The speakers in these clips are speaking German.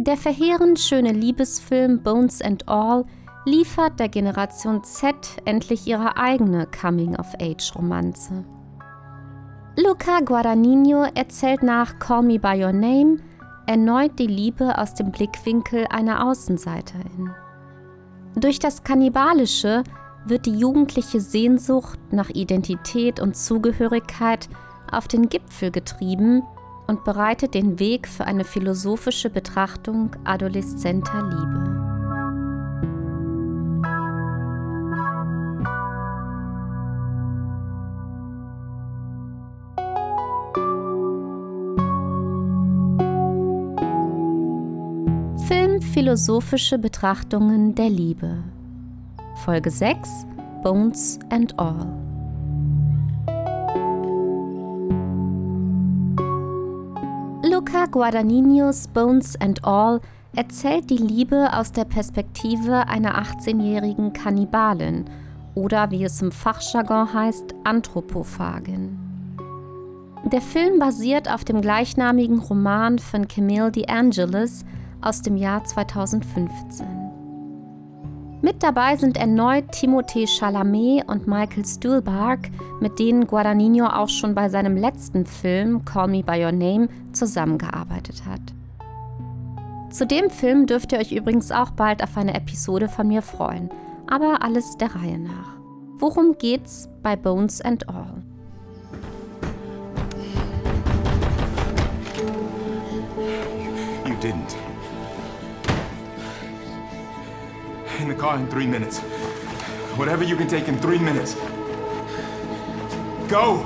Der verheerend schöne Liebesfilm Bones and All liefert der Generation Z endlich ihre eigene Coming-of-Age-Romanze. Luca Guadagnino erzählt nach Call Me By Your Name erneut die Liebe aus dem Blickwinkel einer Außenseiterin. Durch das Kannibalische wird die jugendliche Sehnsucht nach Identität und Zugehörigkeit auf den Gipfel getrieben und bereitet den Weg für eine philosophische Betrachtung adoleszenter Liebe. Philosophische Betrachtungen der Liebe. Folge 6 Bones and All. Luca Guadagninios Bones and All erzählt die Liebe aus der Perspektive einer 18-jährigen Kannibalin oder wie es im Fachjargon heißt, Anthropophagin. Der Film basiert auf dem gleichnamigen Roman von Camille DeAngelis aus dem Jahr 2015. Mit dabei sind erneut Timothée Chalamet und Michael Stuhlbarg, mit denen Guadagnino auch schon bei seinem letzten Film Call Me By Your Name zusammengearbeitet hat. Zu dem Film dürft ihr euch übrigens auch bald auf eine Episode von mir freuen, aber alles der Reihe nach. Worum geht's bei Bones and All? You didn't. In the car in three minutes. Whatever you can take in three minutes. Go!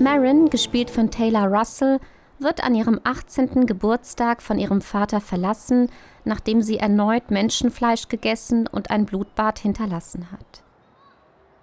Marin, gespielt von Taylor Russell, wird an ihrem 18. Geburtstag von ihrem Vater verlassen, nachdem sie erneut Menschenfleisch gegessen und ein Blutbad hinterlassen hat.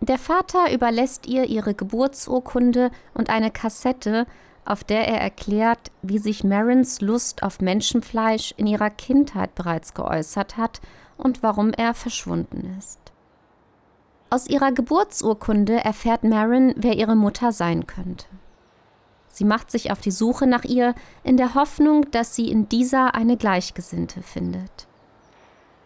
Der Vater überlässt ihr ihre Geburtsurkunde und eine Kassette, auf der er erklärt, wie sich Marins Lust auf Menschenfleisch in ihrer Kindheit bereits geäußert hat und warum er verschwunden ist. Aus ihrer Geburtsurkunde erfährt Marin, wer ihre Mutter sein könnte. Sie macht sich auf die Suche nach ihr, in der Hoffnung, dass sie in dieser eine Gleichgesinnte findet.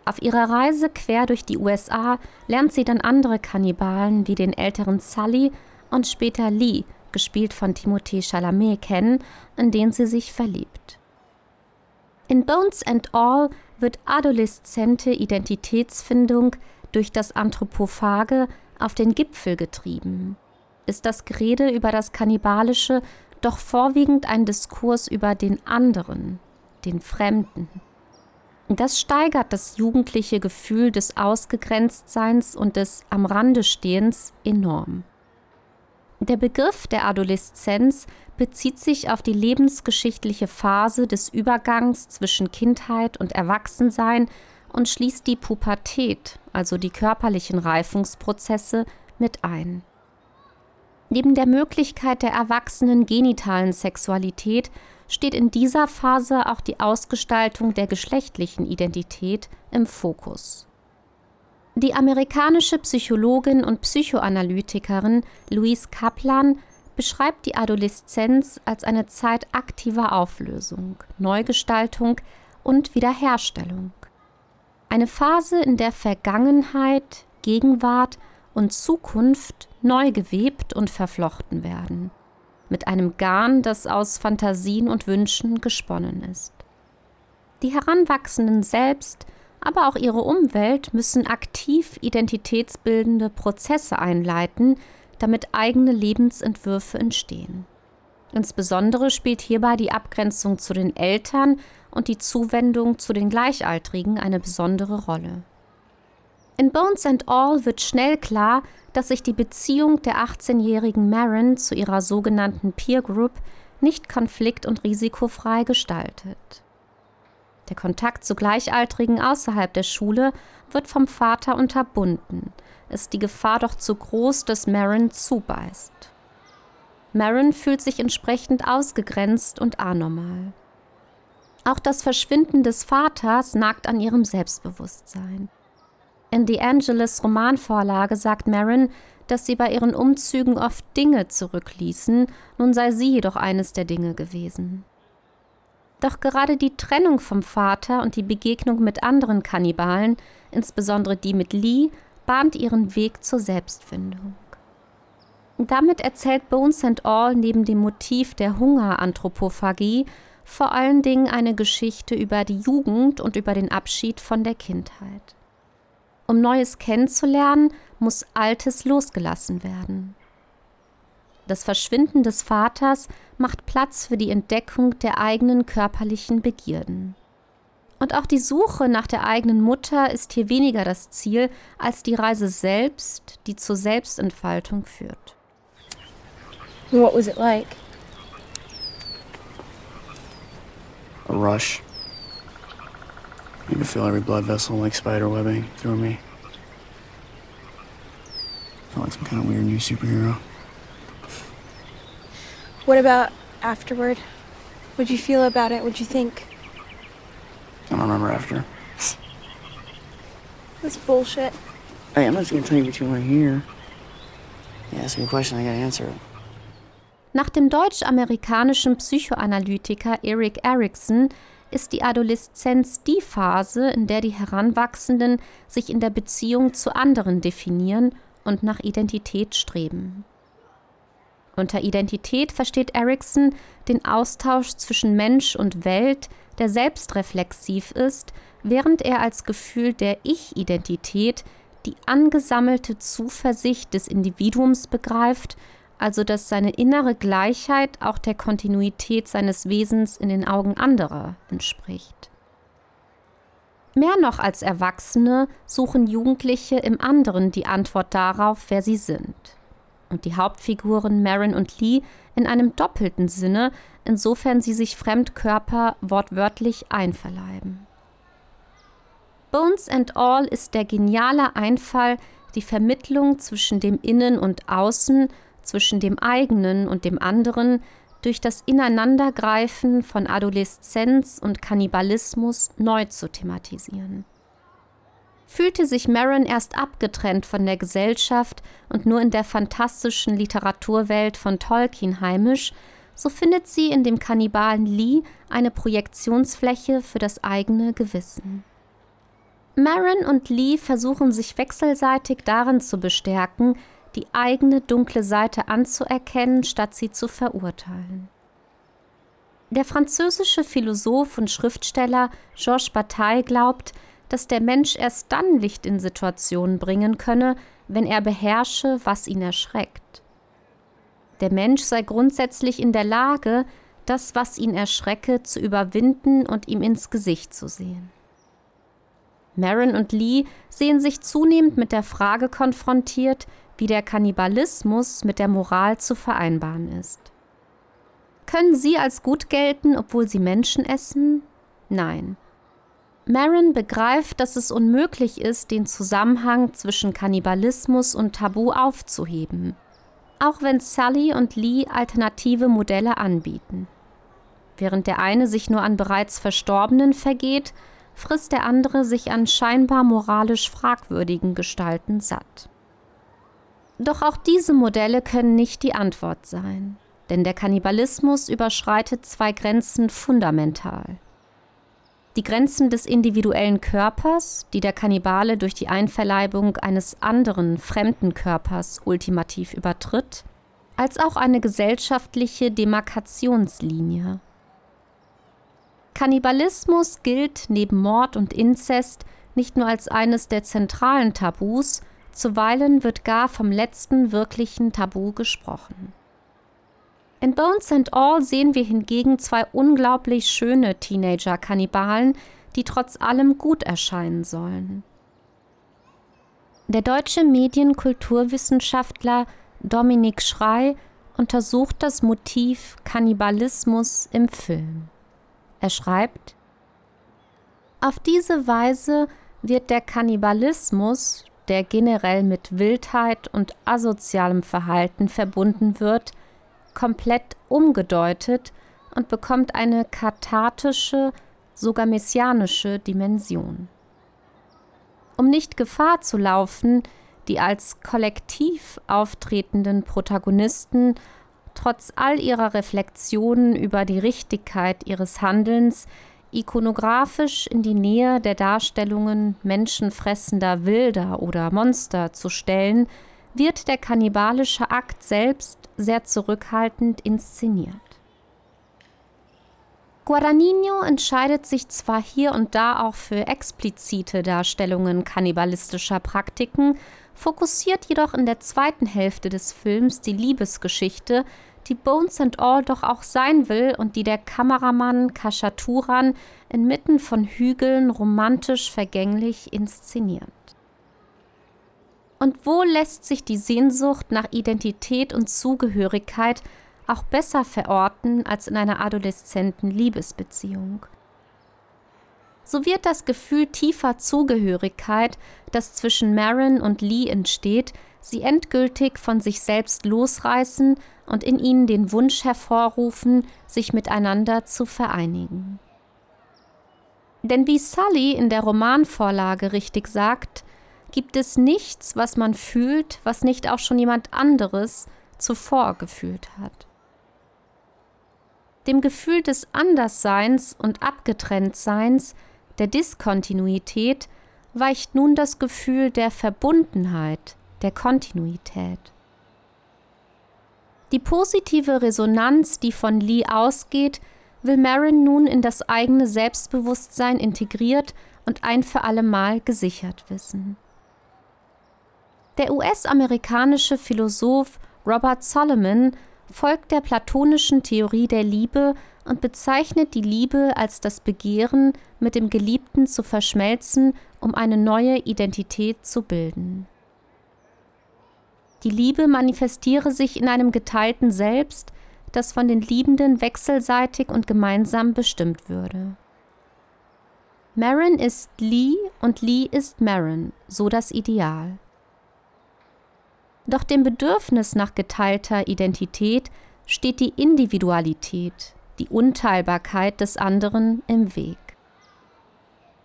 Auf ihrer Reise quer durch die USA lernt sie dann andere Kannibalen wie den älteren Sully und später Lee, gespielt von Timothée Chalamet, kennen, in den sie sich verliebt. In Bones and All wird adoleszente Identitätsfindung durch das Anthropophage auf den Gipfel getrieben. Ist das Gerede über das Kannibalische doch vorwiegend ein Diskurs über den anderen, den Fremden. Das steigert das jugendliche Gefühl des Ausgegrenztseins und des Am Rande Stehens enorm. Der Begriff der Adoleszenz bezieht sich auf die lebensgeschichtliche Phase des Übergangs zwischen Kindheit und Erwachsensein und schließt die Pubertät, also die körperlichen Reifungsprozesse, mit ein. Neben der Möglichkeit der erwachsenen genitalen Sexualität steht in dieser Phase auch die Ausgestaltung der geschlechtlichen Identität im Fokus. Die amerikanische Psychologin und Psychoanalytikerin Louise Kaplan beschreibt die Adoleszenz als eine Zeit aktiver Auflösung, Neugestaltung und Wiederherstellung. Eine Phase, in der Vergangenheit, Gegenwart und Zukunft neu gewebt und verflochten werden, mit einem Garn, das aus Fantasien und Wünschen gesponnen ist. Die Heranwachsenden selbst aber auch ihre Umwelt müssen aktiv identitätsbildende Prozesse einleiten, damit eigene Lebensentwürfe entstehen. Insbesondere spielt hierbei die Abgrenzung zu den Eltern und die Zuwendung zu den Gleichaltrigen eine besondere Rolle. In Bones and All wird schnell klar, dass sich die Beziehung der 18-jährigen Marin zu ihrer sogenannten Peer Group nicht konflikt- und risikofrei gestaltet. Der Kontakt zu Gleichaltrigen außerhalb der Schule wird vom Vater unterbunden. Ist die Gefahr doch zu groß, dass Marin zubeißt. Marin fühlt sich entsprechend ausgegrenzt und anormal. Auch das Verschwinden des Vaters nagt an ihrem Selbstbewusstsein. In The Angeles Romanvorlage sagt Marin, dass sie bei ihren Umzügen oft Dinge zurückließen, nun sei sie jedoch eines der Dinge gewesen. Doch gerade die Trennung vom Vater und die Begegnung mit anderen Kannibalen, insbesondere die mit Lee, bahnt ihren Weg zur Selbstfindung. Damit erzählt Bones and All neben dem Motiv der Hungeranthropophagie vor allen Dingen eine Geschichte über die Jugend und über den Abschied von der Kindheit. Um Neues kennenzulernen, muss Altes losgelassen werden. Das Verschwinden des Vaters macht Platz für die Entdeckung der eigenen körperlichen Begierden. Und auch die Suche nach der eigenen Mutter ist hier weniger das Ziel als die Reise selbst, die zur Selbstentfaltung führt. What was it like? A rush. You could feel every blood vessel like spider webbing through me. Felt like some kind of weird new superhero. What about afterward? What'd you feel about it? What'd you think? I don't remember after. That's bullshit. Hey, I'm not just gonna tell you what you want to hear. You ask me a question, I gotta answer it. Nach dem deutsch-amerikanischen Psychoanalytiker Eric Erikson ist die Adoleszenz die Phase, in der die Heranwachsenden sich in der Beziehung zu anderen definieren und nach Identität streben. Unter Identität versteht Erikson den Austausch zwischen Mensch und Welt, der selbstreflexiv ist, während er als Gefühl der Ich-Identität die angesammelte Zuversicht des Individuums begreift, also dass seine innere Gleichheit auch der Kontinuität seines Wesens in den Augen anderer entspricht. Mehr noch als Erwachsene suchen Jugendliche im anderen die Antwort darauf, wer sie sind. Und die Hauptfiguren Marin und Lee in einem doppelten Sinne, insofern sie sich Fremdkörper wortwörtlich einverleiben. Bones and All ist der geniale Einfall, die Vermittlung zwischen dem Innen und Außen zwischen dem eigenen und dem anderen durch das Ineinandergreifen von Adoleszenz und Kannibalismus neu zu thematisieren. Fühlte sich Marin erst abgetrennt von der Gesellschaft und nur in der fantastischen Literaturwelt von Tolkien heimisch, so findet sie in dem Kannibalen Lee eine Projektionsfläche für das eigene Gewissen. Marin und Lee versuchen sich wechselseitig darin zu bestärken, die eigene dunkle Seite anzuerkennen, statt sie zu verurteilen. Der französische Philosoph und Schriftsteller Georges Bataille glaubt, dass der Mensch erst dann Licht in Situationen bringen könne, wenn er beherrsche, was ihn erschreckt. Der Mensch sei grundsätzlich in der Lage, das, was ihn erschrecke, zu überwinden und ihm ins Gesicht zu sehen. Marin und Lee sehen sich zunehmend mit der Frage konfrontiert, wie der Kannibalismus mit der Moral zu vereinbaren ist. Können sie als gut gelten, obwohl sie Menschen essen? Nein. Marin begreift, dass es unmöglich ist, den Zusammenhang zwischen Kannibalismus und Tabu aufzuheben, auch wenn Sally und Lee alternative Modelle anbieten. Während der eine sich nur an bereits Verstorbenen vergeht, frisst der andere sich an scheinbar moralisch fragwürdigen Gestalten satt. Doch auch diese Modelle können nicht die Antwort sein, denn der Kannibalismus überschreitet zwei Grenzen fundamental. Die Grenzen des individuellen Körpers, die der Kannibale durch die Einverleibung eines anderen fremden Körpers ultimativ übertritt, als auch eine gesellschaftliche Demarkationslinie. Kannibalismus gilt neben Mord und Inzest nicht nur als eines der zentralen Tabus, Zuweilen wird gar vom letzten wirklichen Tabu gesprochen. In Bones and All sehen wir hingegen zwei unglaublich schöne Teenager-Kannibalen, die trotz allem gut erscheinen sollen. Der deutsche Medienkulturwissenschaftler Dominik Schrei untersucht das Motiv Kannibalismus im Film. Er schreibt, auf diese Weise wird der Kannibalismus der generell mit Wildheit und asozialem Verhalten verbunden wird, komplett umgedeutet und bekommt eine kathartische, sogar messianische Dimension. Um nicht Gefahr zu laufen, die als kollektiv auftretenden Protagonisten trotz all ihrer Reflexionen über die Richtigkeit ihres Handelns ikonografisch in die Nähe der Darstellungen menschenfressender Wilder oder Monster zu stellen, wird der kannibalische Akt selbst sehr zurückhaltend inszeniert. Guadagnino entscheidet sich zwar hier und da auch für explizite Darstellungen kannibalistischer Praktiken, fokussiert jedoch in der zweiten Hälfte des Films die Liebesgeschichte, die Bones and All doch auch sein will und die der Kameramann Kashaturan inmitten von Hügeln romantisch vergänglich inszeniert. Und wo lässt sich die Sehnsucht nach Identität und Zugehörigkeit auch besser verorten als in einer adoleszenten Liebesbeziehung. So wird das Gefühl tiefer Zugehörigkeit, das zwischen Marin und Lee entsteht, sie endgültig von sich selbst losreißen und in ihnen den Wunsch hervorrufen, sich miteinander zu vereinigen. Denn wie Sully in der Romanvorlage richtig sagt, gibt es nichts, was man fühlt, was nicht auch schon jemand anderes zuvor gefühlt hat. Dem Gefühl des Andersseins und Abgetrenntseins, der Diskontinuität, weicht nun das Gefühl der Verbundenheit, der Kontinuität. Die positive Resonanz, die von Lee ausgeht, will Marin nun in das eigene Selbstbewusstsein integriert und ein für allemal gesichert wissen. Der US-amerikanische Philosoph Robert Solomon folgt der platonischen Theorie der Liebe und bezeichnet die Liebe als das Begehren, mit dem Geliebten zu verschmelzen, um eine neue Identität zu bilden. Die Liebe manifestiere sich in einem geteilten Selbst, das von den Liebenden wechselseitig und gemeinsam bestimmt würde. Marin ist Lee und Lee ist Marin, so das Ideal. Doch dem Bedürfnis nach geteilter Identität steht die Individualität, die Unteilbarkeit des anderen im Weg.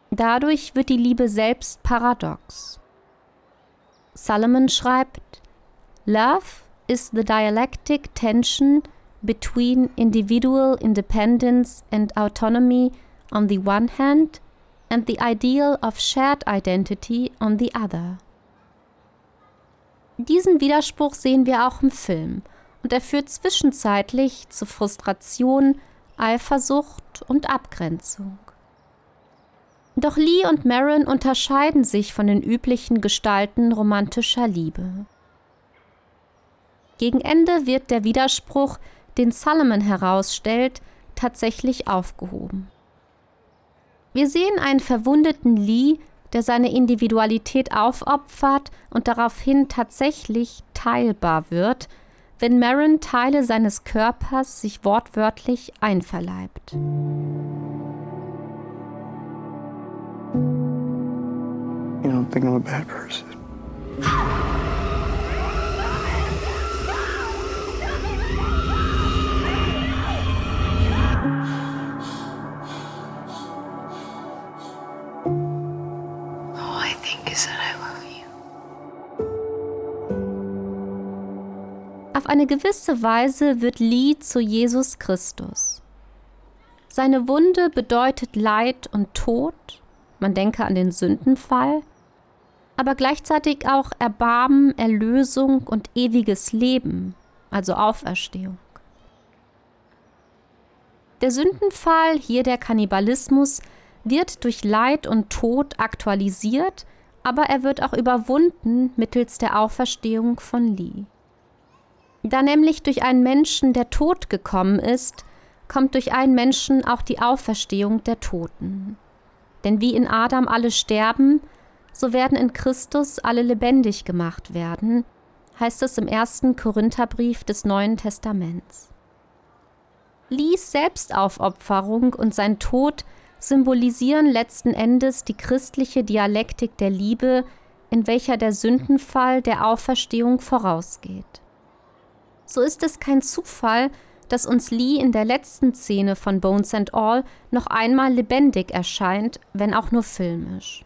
Dadurch wird die Liebe selbst paradox. Solomon schreibt, Love is the dialectic tension between individual independence and autonomy on the one hand and the ideal of shared identity on the other. Diesen Widerspruch sehen wir auch im Film und er führt zwischenzeitlich zu Frustration, Eifersucht und Abgrenzung. Doch Lee und Marin unterscheiden sich von den üblichen Gestalten romantischer Liebe. Gegen Ende wird der Widerspruch, den Solomon herausstellt, tatsächlich aufgehoben. Wir sehen einen verwundeten Lee, der seine Individualität aufopfert und daraufhin tatsächlich teilbar wird, wenn Marin Teile seines Körpers sich wortwörtlich einverleibt. You don't think I'm a bad person. Eine gewisse Weise wird Lee zu Jesus Christus. Seine Wunde bedeutet Leid und Tod, man denke an den Sündenfall, aber gleichzeitig auch Erbarmen, Erlösung und ewiges Leben, also Auferstehung. Der Sündenfall, hier der Kannibalismus, wird durch Leid und Tod aktualisiert, aber er wird auch überwunden mittels der Auferstehung von Lee. Da nämlich durch einen Menschen der Tod gekommen ist, kommt durch einen Menschen auch die Auferstehung der Toten. Denn wie in Adam alle sterben, so werden in Christus alle lebendig gemacht werden, heißt es im ersten Korintherbrief des Neuen Testaments. Lies Selbstaufopferung und sein Tod symbolisieren letzten Endes die christliche Dialektik der Liebe, in welcher der Sündenfall der Auferstehung vorausgeht so ist es kein Zufall, dass uns Lee in der letzten Szene von Bones and All noch einmal lebendig erscheint, wenn auch nur filmisch.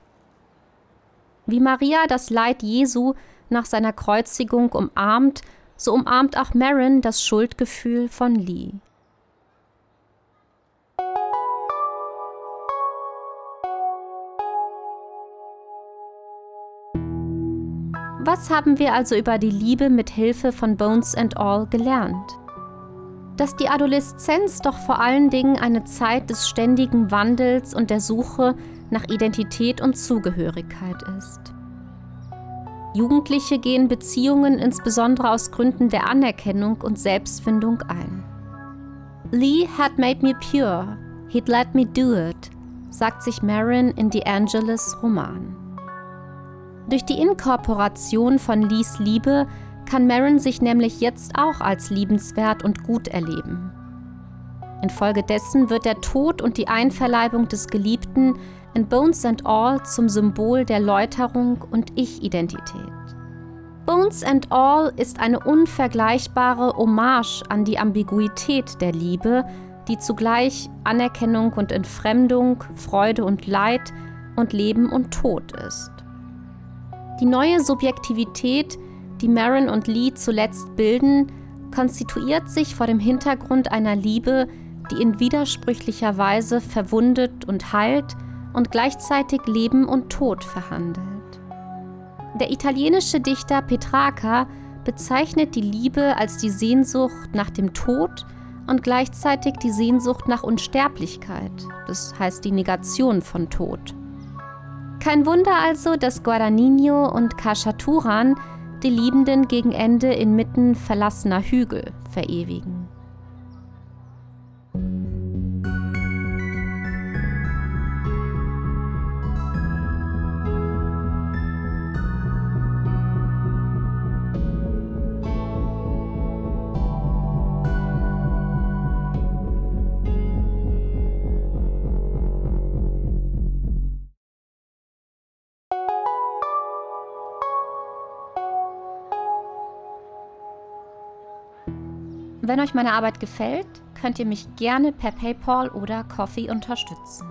Wie Maria das Leid Jesu nach seiner Kreuzigung umarmt, so umarmt auch Marin das Schuldgefühl von Lee. Was haben wir also über die Liebe mit Hilfe von Bones and All gelernt? Dass die Adoleszenz doch vor allen Dingen eine Zeit des ständigen Wandels und der Suche nach Identität und Zugehörigkeit ist. Jugendliche gehen Beziehungen insbesondere aus Gründen der Anerkennung und Selbstfindung ein. Lee had made me pure, he'd let me do it, sagt sich Marin in The Angeles Roman. Durch die Inkorporation von Lees Liebe kann Marin sich nämlich jetzt auch als liebenswert und gut erleben. Infolgedessen wird der Tod und die Einverleibung des Geliebten in Bones and All zum Symbol der Läuterung und Ich-Identität. Bones and All ist eine unvergleichbare Hommage an die Ambiguität der Liebe, die zugleich Anerkennung und Entfremdung, Freude und Leid und Leben und Tod ist. Die neue Subjektivität, die Marin und Lee zuletzt bilden, konstituiert sich vor dem Hintergrund einer Liebe, die in widersprüchlicher Weise verwundet und heilt und gleichzeitig Leben und Tod verhandelt. Der italienische Dichter Petrarca bezeichnet die Liebe als die Sehnsucht nach dem Tod und gleichzeitig die Sehnsucht nach Unsterblichkeit, das heißt die Negation von Tod. Kein Wunder also, dass Guadagnino und Kashaturan die Liebenden gegen Ende inmitten verlassener Hügel verewigen. Wenn euch meine Arbeit gefällt, könnt ihr mich gerne per PayPal oder Coffee unterstützen.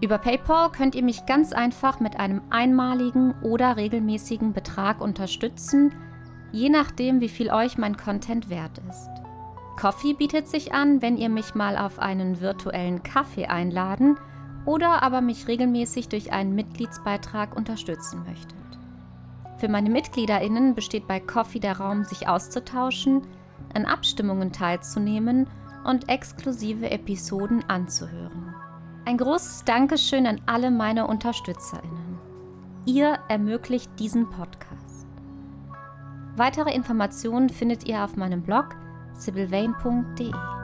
Über PayPal könnt ihr mich ganz einfach mit einem einmaligen oder regelmäßigen Betrag unterstützen, je nachdem, wie viel euch mein Content wert ist. Coffee bietet sich an, wenn ihr mich mal auf einen virtuellen Kaffee einladen oder aber mich regelmäßig durch einen Mitgliedsbeitrag unterstützen möchtet. Für meine MitgliederInnen besteht bei Coffee der Raum, sich auszutauschen, an Abstimmungen teilzunehmen und exklusive Episoden anzuhören. Ein großes Dankeschön an alle meine UnterstützerInnen. Ihr ermöglicht diesen Podcast. Weitere Informationen findet ihr auf meinem Blog sibylvain.de.